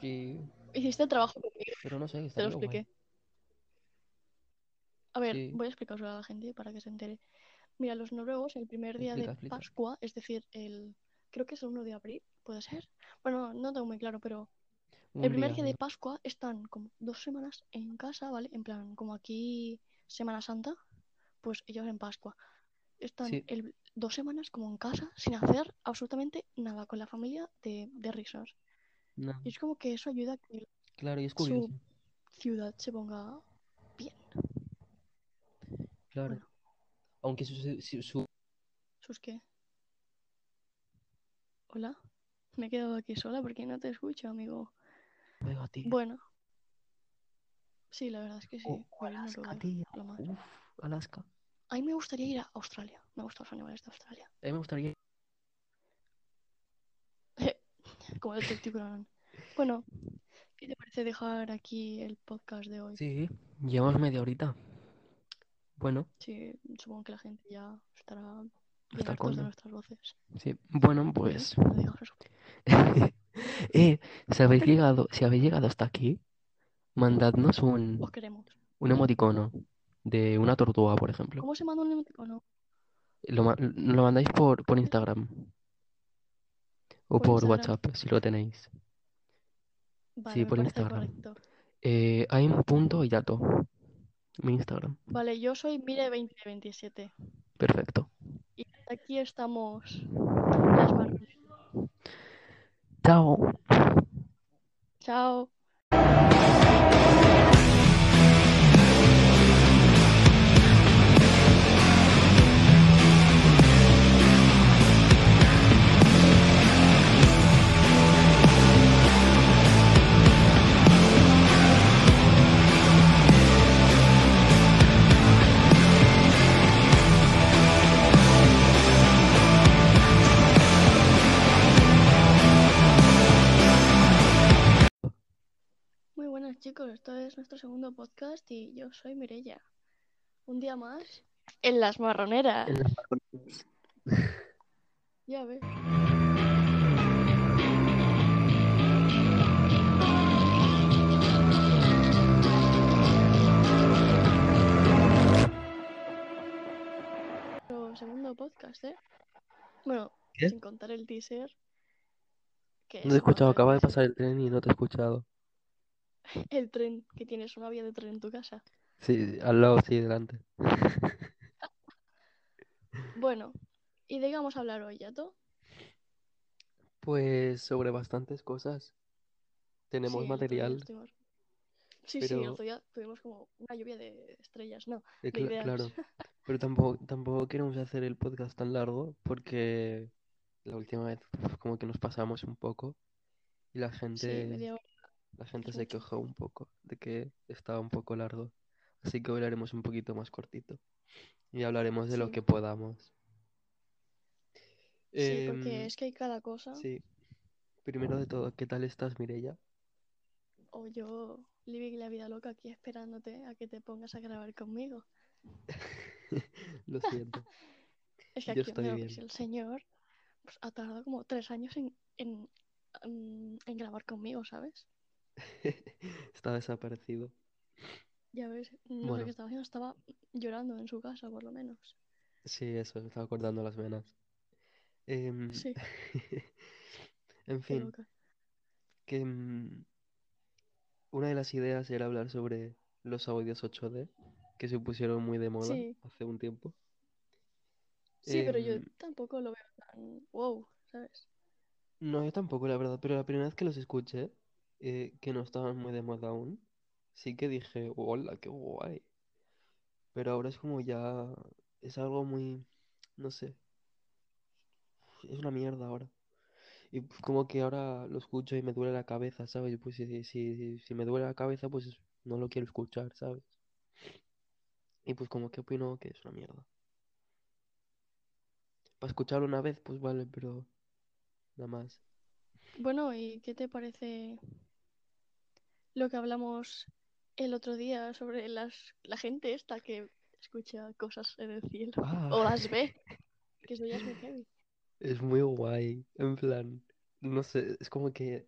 Sí, Hiciste el trabajo conmigo, pero no sé, te lo guay. expliqué. A ver, Sí, voy a explicaros a la gente para que se entere. Mira, los noruegos, el primer día de explica. Pascua, es decir, el creo que es el 1 de abril, ¿puede ser? Bueno, no tengo muy claro, pero el primer día, día de. Pascua están como dos semanas en casa, ¿vale? En plan, como aquí Semana Santa, pues ellos en Pascua. Están Sí, el, dos semanas como en casa sin hacer absolutamente nada con la familia de, de risas. no, Y es como que eso ayuda a que claro, y es su ciudad se ponga bien. claro. Bueno, Aunque su, su, su- ¿sus qué? Hola, me he quedado aquí sola porque no te escucho, amigo. Venga, tío. Bueno, sí, la verdad es que sí, Oh, Alaska, tío. Uf, Alaska. A mí me gustaría ir a Australia. Me gustan los animales de Australia. A mí me gustaría. Como Detective Conan. Bueno, ¿qué te parece dejar aquí el podcast de hoy? Sí, llevamos media horita. Bueno, Sí, supongo que la gente ya estará de coño. nuestras voces. Sí, bueno, pues. eh, si habéis llegado, si habéis llegado hasta aquí, mandadnos Os un, queremos. un emoticono de una tortuga, por ejemplo. ¿Cómo se manda un emoticono? Lo, lo mandáis por, por Instagram o Por por Instagram. WhatsApp, si lo tenéis. Vale, Sí, por Instagram. Eh, hay un punto y dato. Mi Instagram. Vale, yo soy Mire2027. Perfecto. Y hasta aquí estamos las. Chao. Chao. Muy buenas chicos, esto es nuestro segundo podcast y yo soy Mirella. Un día más en las marroneras. En las Ya ves. Nuestro segundo podcast, ¿eh? Bueno, ¿Qué? sin contar el teaser. Que No te he escuchado, acaba de pasar el tren y no te he escuchado. El tren, que tienes una vía de tren en tu casa. Sí, al lado, sí, delante. Bueno, ¿y de qué vamos a hablar hoy, Yato? Pues sobre bastantes cosas. Tenemos Sí, material, Sí, sí, el pero otro día tuvimos como una lluvia de estrellas, no, eh, de claro, pero tampoco, tampoco queremos hacer el podcast tan largo porque la última vez pues, como que nos pasamos un poco y la Sí, gente, media hora. La gente se quejó un poco de que estaba un poco largo. Así que hoy lo haremos un poquito más cortito y hablaremos de lo que podamos. Sí, porque Em, es que hay cada cosa. sí, primero de todo, ¿qué tal estás, Mireia? O yo living la vida loca aquí esperándote a que te pongas a grabar conmigo. Lo siento. Es que Yo aquí estoy donde bien. ves el señor pues, ha tardado como tres años en, en, en grabar conmigo, ¿sabes? Está desaparecido. Ya ves, no sé Bueno. qué estaba haciendo, estaba llorando en su casa, por lo menos. Sí, eso, me estaba acordando las venas. Em, Sí, en fin, loca. que mm, una de las ideas era hablar sobre los audios 8D, que se pusieron muy de moda Sí. hace un tiempo. Sí, pero yo Em, tampoco lo veo tan wow, ¿sabes? no, yo tampoco, la verdad, pero la primera vez que los escuché, eh, que no estaban muy de moda aún, sí que dije, hola, qué guay. Pero ahora es como ya, es algo muy, no sé, es una mierda ahora. Y pues como que ahora lo escucho y me duele la cabeza, ¿sabes? Pues si, si, si, me duele la cabeza, pues no lo quiero escuchar, ¿sabes? Y pues como que opino que es una mierda. Para escucharlo una vez, pues vale, pero nada más. Bueno, ¿y qué te parece lo que hablamos el otro día sobre las, la gente esta que escucha cosas en el cielo? Ah. O las ve, que eso ya es muy heavy. Es muy guay, en plan, no sé, es como que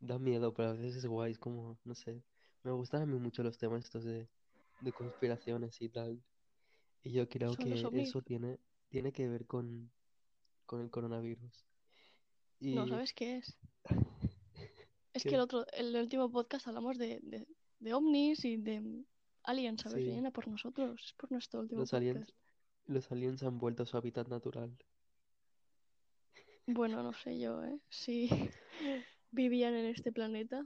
da miedo, pero a veces es guay, es como, no sé, me gustan a mí mucho los temas estos de, de conspiraciones y tal, y yo creo que eso tiene, tiene que ver con, con el coronavirus. No, ¿sabes qué es? Es ¿Qué? que el otro, el último podcast hablamos de, de, de ovnis y de aliens, ¿sabes? Sí. Vienen a por nosotros, es por nuestro último los aliens, podcast. los aliens han vuelto a su hábitat natural. Bueno, no sé yo, ¿eh? Si vivían en este planeta.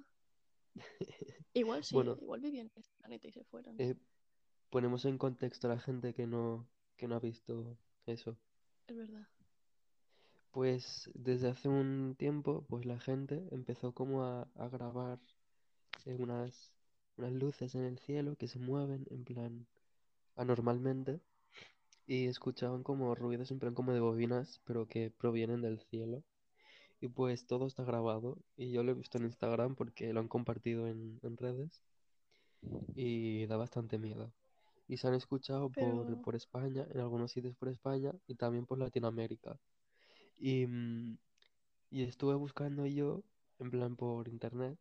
Igual sí, Bueno. igual vivían en este planeta y se fueran. Eh, ponemos en contexto a la gente que no, que no ha visto eso. Es verdad. Pues desde hace un tiempo, pues la gente empezó como a, a grabar eh, unas, unas luces en el cielo que se mueven en plan anormalmente y escuchaban como ruidos en plan como de bobinas, pero que provienen del cielo. Y pues todo está grabado y yo lo he visto en Instagram porque lo han compartido en, en redes y da bastante miedo. Y se han escuchado por, por España, en algunos sitios por España y también por Latinoamérica. Y, mm, y estuve buscando yo, en plan por internet,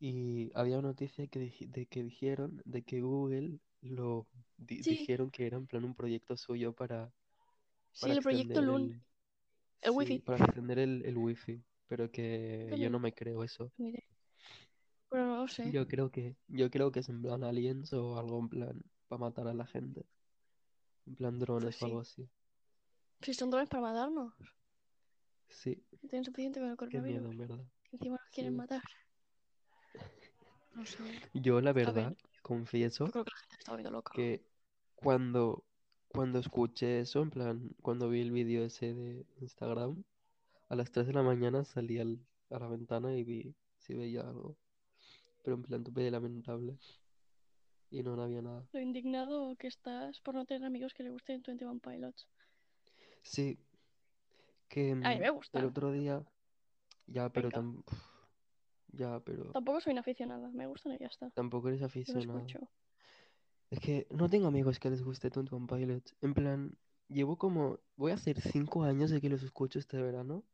y había una noticia que, de que dijeron de que Google lo di- Sí. dijeron que era en plan un proyecto suyo para, Sí, para el proyecto LUN. el, el sí, wifi. para extender el, el wifi, pero que Yo yo no me creo eso. Miré. Pero no lo sé. Yo creo que, yo creo que es en plan aliens o algo en plan para matar a la gente. En plan drones Pues o algo sí. así. Si son drones para matarnos. Sí, Tienen suficiente con el qué coronavirus. miedo, en verdad. Encima nos quieren Sí. matar. No sé. Yo la ver, verdad confieso yo creo que la gente está loca. que cuando, cuando escuché eso, en plan, cuando vi el vídeo ese de Instagram, a las 3 de la mañana salí al- a la ventana y vi si veía algo. Pero en plan tuve lamentable. Y no, no había nada. Lo indignado que estás por no tener amigos que le gusten 21 Pilots. Sí, que A mí mm, me el otro día, ya, pero tam- uf, ya, pero Tampoco soy una aficionada. Me gustan y ya está. tampoco eres Yo lo aficionado. escucho. Es que no tengo amigos que les guste Twenty One Pilots. En plan, llevo como, voy a hacer cinco años de que los escucho este verano.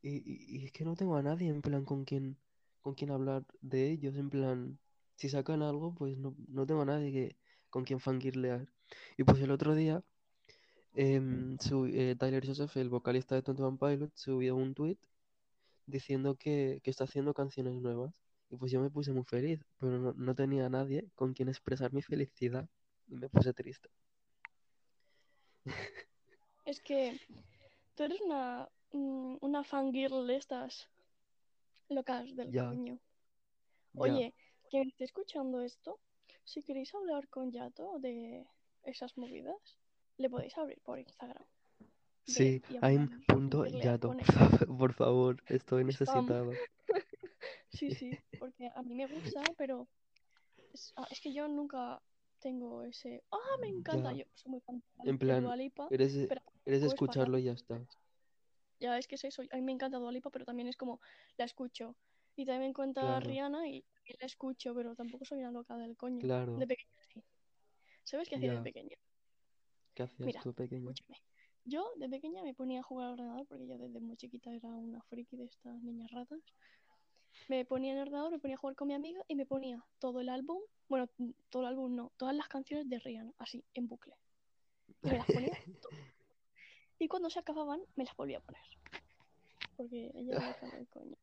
Y, y- y es que no tengo a nadie en plan con quien, con quien hablar de ellos. En plan, si sacan algo, pues no, no tengo a nadie que, con quien fangirlear. Y pues el otro día, em, su- eh, Tyler Joseph, el vocalista de Twenty One Pilots, subió un tweet diciendo que, que está haciendo canciones nuevas. Y pues yo me puse muy feliz, pero no, no tenía a nadie con quien expresar mi felicidad. Y me puse triste. Es que tú eres una, mm, una fangirl de estas locas del Ya. coño. Ya, Oye, quien esté escuchando esto, si queréis hablar con Yato de esas movidas, le podéis abrir por Instagram. de sí, en I'm plan punto yato. Por favor, estoy Spam. necesitado. Sí, sí, porque a mí me gusta, pero es, ah, es que yo nunca tengo ese. ¡Ah, me encanta! Ya. Yo soy muy fan En de plan, Dua Lipa, Eres pero eres de tampoco es para escucharlo y ya está. Ya es que es eso. A mí me encanta Dua Lipa, pero también es como la escucho. Y también me encanta Claro. Rihanna y la escucho, pero tampoco soy una loca del coño. Claro, De pequeña sí. ¿Sabes qué hacía de pequeña? ¿Qué hacías Mira, tú pequeño? Escúchame. Yo de pequeña me ponía a jugar al ordenador porque yo desde muy chiquita era una friki de estas niñas ratas. Me ponía en el ordenador, me ponía a jugar con mi amiga y me ponía todo el álbum, bueno, todo el álbum no, todas las canciones de Rihanna, así, en bucle. Y me las ponía. Y cuando se acababan, me las volvía a poner. Porque ella coño.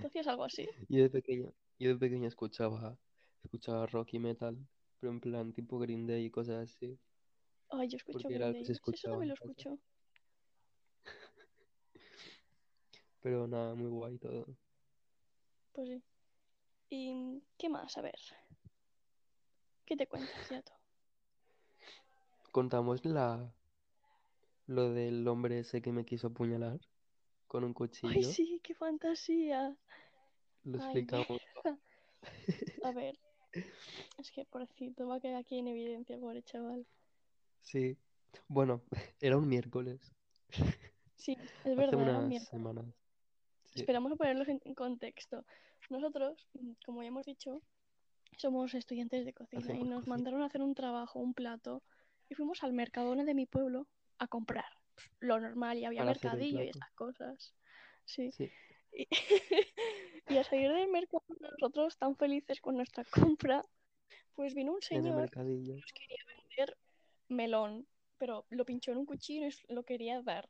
¿Tú hacías algo así? Yo de pequeño, yo de pequeño escuchaba, escuchaba rock y metal, pero en plan tipo Green Day y cosas así. Ay, yo escucho era Green Day. eso también lo escucho. Pero nada, muy guay todo. Pues sí. ¿Y qué más? A ver. ¿Qué te cuentas, Yato? Contamos la, lo del hombre ese que me quiso apuñalar. con un ¡Ay, cuchillo. sí! ¡Qué fantasía! Lo Ay, explicamos. a ver. Es que, pobrecito, va a quedar aquí en evidencia, pobre chaval. Sí. Bueno, era un miércoles. Sí, es Hace verdad, era un unas miércoles. semanas. Sí. Esperamos a ponerlos en, en contexto. Nosotros, mm, como ya hemos dicho, somos estudiantes de cocina y nos cocina. mandaron a hacer un trabajo, un plato, y fuimos al Mercadona de mi pueblo a comprar lo normal y había Para mercadillo y esas cosas. Sí. Sí. Y, y a salir del mercado, nosotros tan felices con nuestra compra, pues vino un señor que nos quería vender melón, pero lo pinchó en un cuchillo y lo quería dar.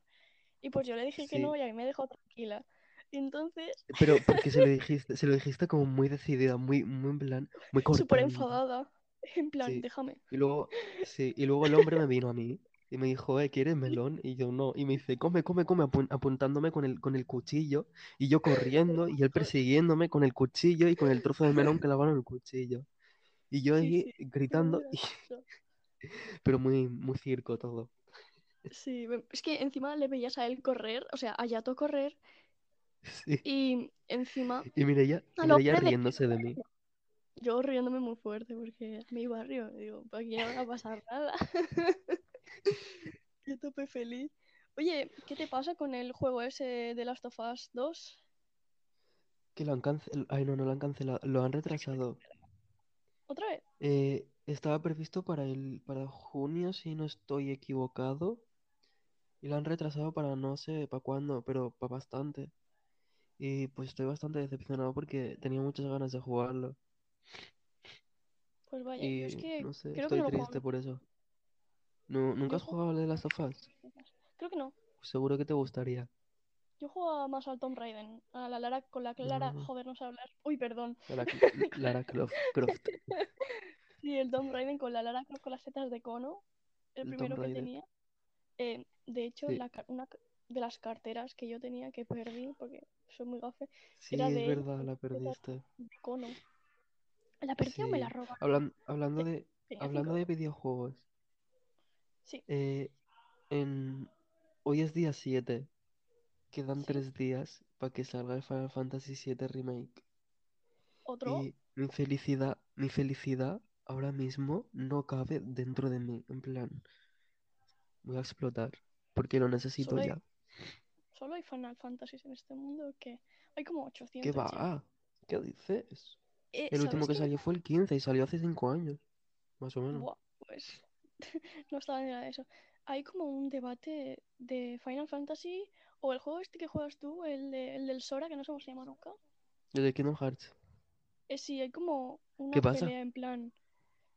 Y pues yo le dije que Sí. no y a mí me dejó tranquila. Y entonces, Pero porque se lo dijiste, se lo dijiste como muy decidida, muy, muy en plan, muy súper enfadada, en plan, Sí. déjame. Y luego, sí, y luego el hombre me vino a mí y me dijo, eh, ¿quieres melón? Y yo no. Y me dice, come, come, come, apun- apuntándome con el, con el cuchillo. Y yo corriendo y él persiguiéndome con el cuchillo y con el trozo de melón clavado en el cuchillo. Y yo Sí, ahí sí, gritando, muy y-. pero muy, muy circo todo. Sí, es que encima le veías a él correr, o sea, a Yato correr, Sí. y encima Y hombre de riéndose de mí. yo riéndome muy fuerte porque es mi barrio, digo, pues aquí no va a pasar nada. Yo tope feliz. Oye, ¿qué te pasa con el juego ese de Last of Us 2? Que lo han cancelado. Ay, no, no lo han cancelado. Lo han retrasado. ¿Otra vez? Eh, estaba previsto para el, para junio, si no estoy equivocado. Y lo han retrasado para no sé para cuándo, pero para bastante. Y pues estoy bastante decepcionado porque tenía muchas ganas de jugarlo. Pues vaya, yo es que no sé, creo que estoy no triste por eso. ¿No, ¿Nunca has jugado Last of Us? Creo que no. Seguro que te gustaría. Yo juego más al Tomb Raider, a la Lara con la Clara, No, joder, no sé hablar. Uy, perdón. Lara, Lara Croft, Croft, Sí, el Tomb Raider con la Lara Croft con las setas de cono, el el Tomb primero que tenía. Eh, de hecho, Sí, la, ca- una de las carteras que yo tenía que perdí, porque soy muy gafe, sí, era es de verdad, la perdiste. de cono. ¿La perdí o me la robaron? Hablan- hablando de, hablando 5 de videojuegos, Sí, eh, en, hoy es día 7. Quedan sí. tres días para que salga el Final Fantasy VII Remake. ¿Otro? Y mi felicidad, mi felicidad ahora mismo no cabe dentro de mí. En plan, voy a explotar porque lo necesito Solo hay, ya. solo hay Final Fantasy en este mundo que hay como ¿Qué 800 ya. va? ¿Qué dices? Eh, El último ¿sabes que qué salió fue el 15 y salió hace 5 años, más o menos. Buah, pues no estaba ni nada de eso. Hay como un debate de Final Fantasy o el juego este que juegas tú, el, de- el del Sora, que no sé cómo se llama nunca. Desde Kingdom Hearts. Eh, sí, hay como ¿Qué una pasa? pelea en plan.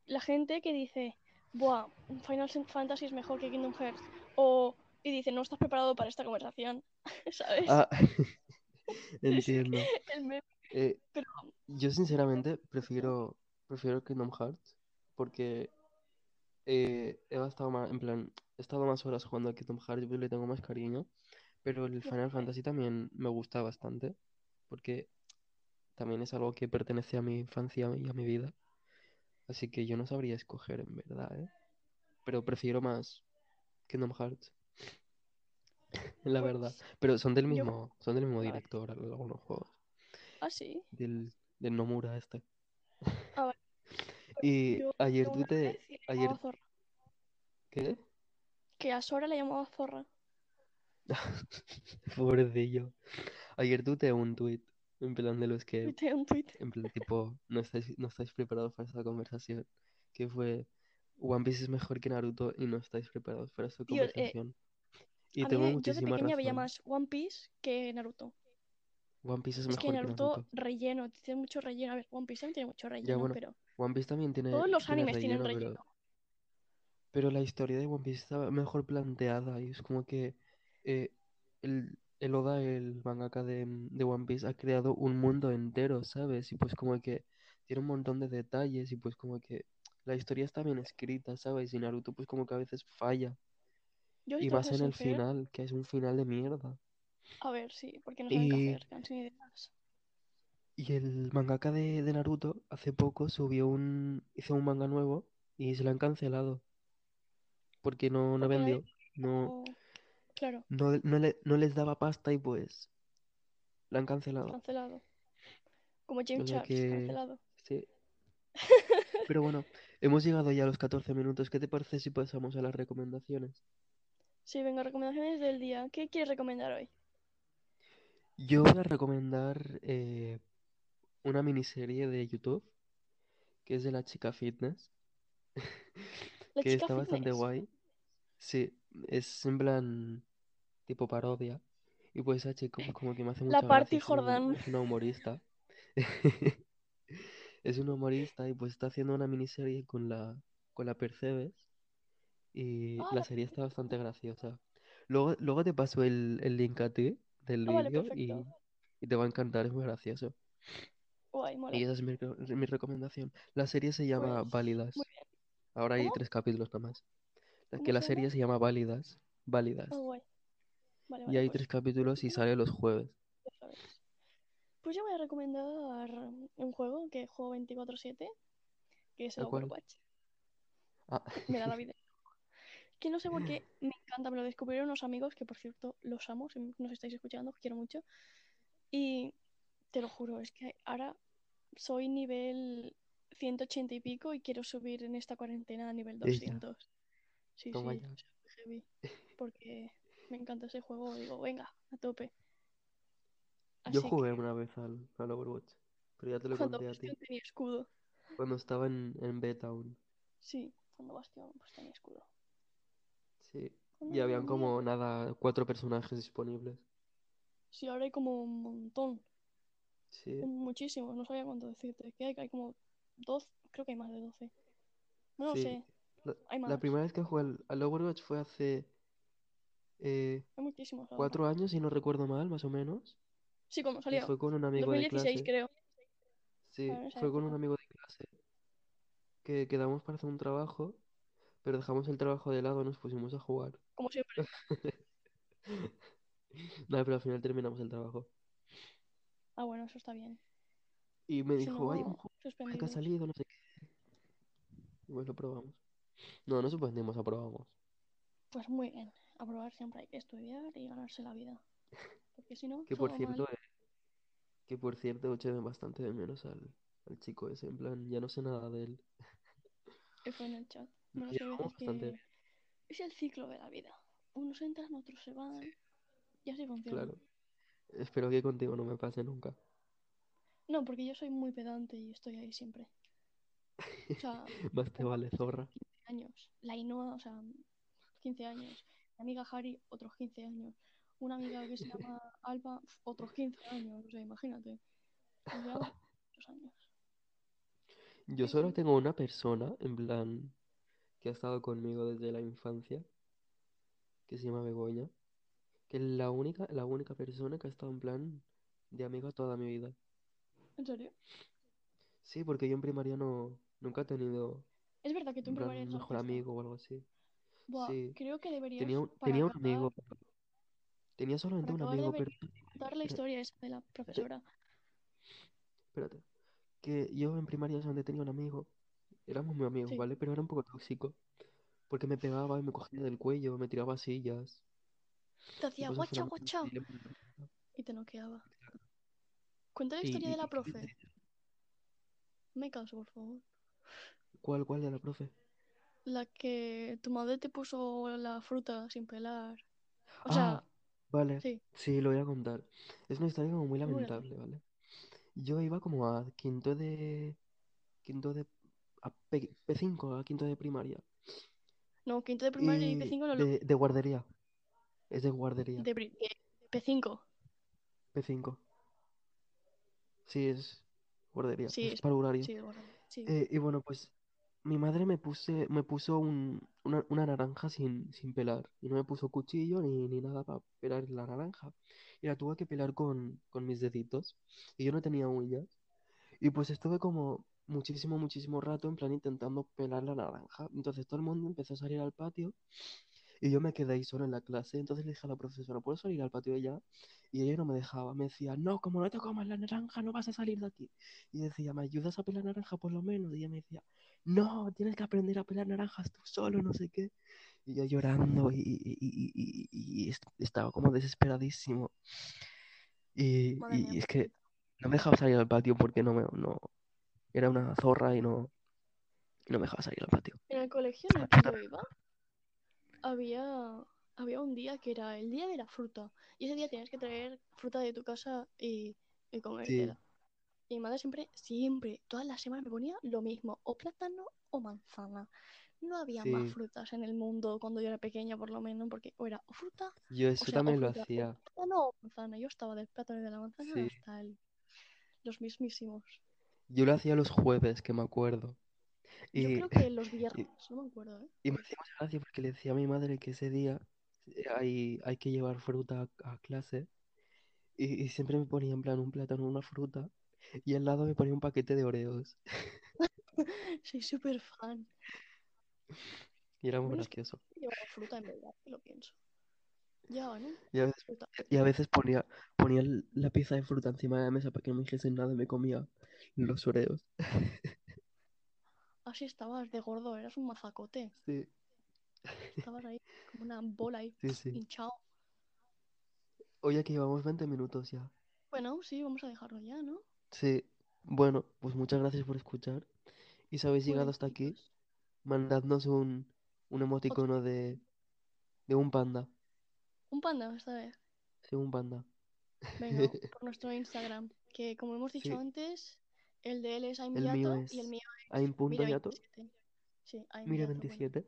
La gente que dice, Buah, Final Fantasy es mejor que Kingdom Hearts. O, y dice, no estás preparado para esta conversación. ¿Sabes? Ah, entiendo. el meme. Eh, Pero, yo sinceramente prefiero, prefiero Kingdom Hearts porque eh, he gastado más, en plan, he estado más horas jugando a Kingdom Hearts y le tengo más cariño, pero el Final. Fantasy también me gusta bastante porque también es algo que pertenece a mi infancia y a mi vida, así que yo no sabría escoger en verdad, ¿eh? Pero prefiero más Kingdom Hearts, la verdad. Pues, Pero son del yo. mismo, son del mismo director algunos juegos, Ah, sí. del, del Nomura este. A ver. Pues Y yo ayer tú te, ayer. ¿qué? Que a Sora le llamaba Zorra. Pobrecillo. Ayer tuve un tweet en plan de los que, Tuiteé un tweet. en plan tipo, no estáis, no estáis preparados para esta conversación, que fue One Piece es mejor que Naruto y no estáis preparados para esta eh, conversación. Y tengo mí yo de pequeña veía razón. más One Piece que Naruto. One Piece es Es que mejor que Naruto, Naruto. relleno, tiene mucho relleno. A ver, One Piece también tiene mucho Ya relleno, bueno, pero One Piece también tiene, todos los tiene animes tienen relleno, pero, pero la historia de One Piece está mejor planteada y es como que eh, el, el Oda, el mangaka de, de One Piece, ha creado un mundo entero, ¿sabes? Y pues como que tiene un montón de detalles y pues como que la historia está bien escrita, ¿sabes? Y Naruto pues como que a veces falla. Yo, Y más en el final, que es un final de mierda. a ver, sí, porque no saben qué Y, hacer, que ideas. y el mangaka de, de Naruto hace poco subió un, hizo un manga nuevo y se lo han cancelado porque no, no vendió. No, o- Claro, no, no, le- no les daba pasta y pues la han cancelado. cancelado. Como O sea Charles, que cancelado. sí. Pero bueno, hemos llegado ya a los 14 minutos. ¿Qué te parece si pasamos a las recomendaciones? Sí, venga, recomendaciones del día. ¿Qué quieres recomendar hoy? Yo voy a recomendar eh, una miniserie de YouTube que es de la chica fitness, La que chica está bastante guay. Sí, es en plan tipo parodia. Y pues chica pues, como que me hace La mucha Party gracia. Jordán. es una humorista. Es una humorista y pues está haciendo una miniserie con la, con la Percebes. Y Ah, la la- serie está bastante graciosa. Luego, luego te paso el, el link a ti del Ah, vale, vídeo y, y te va a encantar, es muy gracioso. Guay, mola. Y esa es mi, mi recomendación. La serie se llama Pues, Válidas. muy bien. Ahora hay ¿Cómo? tres capítulos nada más. La- ¿Cómo Que la serie se llama Válidas. Válidas. Ah, guay. Vale, Y hay pues tres capítulos y sale los jueves. Pues yo voy a recomendar un juego que juego 24/7, que es el. Overwatch. Ah, Me da la vida. Que no sé por qué me encanta, me lo descubrieron unos amigos, que por cierto los amo, si nos estáis escuchando, os quiero mucho. Y te lo juro, es que ahora soy nivel 180 y pico y quiero subir en esta cuarentena a nivel Ella. 200. Sí, sí, heavy. Porque me encanta ese juego, digo, venga, a tope. Yo jugué que una vez al, al Overwatch, pero ya te lo cuando conté a ti. Tenía escudo. Cuando estaba en, en beta aún. Sí, cuando Bastión pues tenía escudo. Sí. Y habían como nada, cuatro personajes disponibles. Sí, ahora hay como un montón. Sí. Muchísimos, no sabía cuánto decirte. Que hay, hay como 12, creo que hay más de 12. No lo Sí. sé, La, hay la primera vez que jugué al, al Overwatch fue hace eh, Hay muchísimos ahora. cuatro años, si no recuerdo mal, más o menos. Sí, Y salió. fue con un amigo de 2016 clase. creo. Sí, fue con un amigo de clase que quedamos para hacer un trabajo, pero dejamos el trabajo de lado y nos pusimos a jugar. Como siempre. Nada, pero al final terminamos el trabajo. Ah, bueno, eso está bien. Y me Si dijo, hay un no, juego que ha salido, no sé qué. Y pues lo probamos. No, no suspendimos, aprobamos. Pues muy bien. A probar siempre hay que estudiar y ganarse la vida. Porque si no, Que por cierto, mal. eh, que por cierto, eché bastante de menos al, al chico ese, en plan, ya no sé nada de él. Que fue en el chat. Bueno, que es el ciclo de la vida. Unos entran, otros se van. Y así funciona. claro. Espero que contigo no me pase nunca. No, porque yo soy muy pedante y estoy ahí siempre. O sea, Más te vale, zorra. 15 años. La Inoa, o sea, 15 años. Mi amiga Hari, otros 15 años. Una amiga que se llama Alba, otros 15 años. O sea, imagínate. Muchos años. Yo solo tengo una persona, en plan, que ha estado conmigo desde la infancia, que se llama Begoña, que es la única, la única persona que ha estado en plan de amiga toda mi vida. ¿En serio? Sí, porque yo en primaria no, nunca he tenido, Es verdad que tú en en primaria plan, eres mejor amigo o algo así. Buah, Sí, creo que deberías, tenía un, tenía un acabar, amigo, tenía solamente un amigo, pero contar la historia esa de la profesora. espérate, que yo en primaria solamente tenía un amigo, éramos muy amigos, Sí. ¿vale? Pero era un poco tóxico, porque me pegaba y me cogía del cuello, me tiraba sillas, Te hacía guacha, guacha. Y te noqueaba. Cuenta la ¿Y, historia de la profe. Me canso, por favor. ¿Cuál, cuál de la profe? La que tu madre te puso la fruta sin pelar. O sea, Ah, vale, sí, sí, lo voy a contar. Es una historia como muy lamentable, ¿vale? Yo iba como a quinto de... Quinto de... A P, 5 a quinto de primaria. No, quinto de primaria y Y P5 no lo... de, de guardería. Es de guardería. De, pri- de P5. P5. Sí, es guardería. Sí, Es es- para horario. sí, bueno, sí. Eh, y bueno, pues mi madre me puse, me puso un, una, una naranja sin, sin pelar. Y no me puso cuchillo ni, ni nada para pelar la naranja. Y la tuve que pelar con, con mis deditos. Y yo no tenía uñas. Y pues estuve como muchísimo, muchísimo rato en plan intentando pelar la naranja. Entonces todo el mundo empezó a salir al patio. Y yo me quedé ahí solo en la clase. Entonces le dije a la profesora, ¿puedo salir al patio ella? Y ella no me dejaba. Me decía, no, como no te comas la naranja, no vas a salir de aquí. Y decía, ¿me ayudas a pelar naranja por lo menos? Y ella me decía, no, tienes que aprender a pelar naranjas tú solo, no sé qué. Y yo llorando y, y- y- y- y- y est- estaba como desesperadísimo. Y, es que no me dejaba salir al patio porque no me, no, era una zorra y no, no me dejaba salir al patio. En el colegio en el que yo iba, había, había un día que era el día de la fruta. Y ese día tenías que traer fruta de tu casa y, y comértela. Y mi madre siempre, siempre, todas las semanas me ponía lo mismo, o plátano o manzana. No había más frutas en el mundo cuando yo era pequeña, por lo menos, porque o era o fruta, Yo o eso o también lo fruta, o hacía. plátano o manzana. Yo estaba del plátano y de la manzana Sí. hasta el, los mismísimos. Yo lo hacía los jueves, que me acuerdo. Yo Y, creo que los viernes, no me acuerdo, ¿eh? y me hacía mucha gracia porque le decía a mi madre que ese día hay, hay que llevar fruta a, a clase. Y, y siempre me ponía en plan un plátano, una fruta. Y al lado me ponía un paquete de Oreos. Soy súper fan. Y era muy Bueno, es que gracioso. llevaba fruta en verdad, lo pienso. Llevaban, ¿eh? Y a veces, y a veces ponía, ponía la pieza de fruta encima de la mesa para que no me dijesen nada y me comía los Oreos. Así estabas de gordo, eras un mazacote. Sí, Estabas ahí como una bola ahí, sí, sí. hinchado. Oye, que llevamos 20 minutos ya. Bueno, sí, vamos a dejarlo ya, ¿no? Sí, bueno, pues muchas gracias por escuchar. Y si habéis llegado hasta aquí, mandadnos un, un emoticono de, de un panda. Un panda esta vez. Sí, un panda. Venga, por nuestro Instagram. Que como hemos dicho Sí. antes, el de él es es y el mío es aim.yato, Mire27. Sí, mire bueno. 27.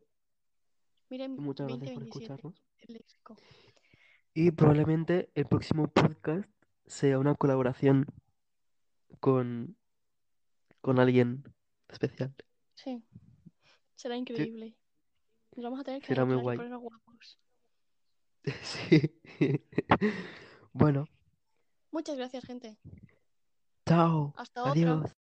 Mire Y muchas gracias por 2027, escucharnos. léxico. Y probablemente el próximo podcast sea una colaboración con, con alguien especial. Sí. Será increíble. Nos vamos a tener que Será muy guay. guapos. Sí. Bueno, Muchas gracias, gente. chao. Hasta otra. Adiós.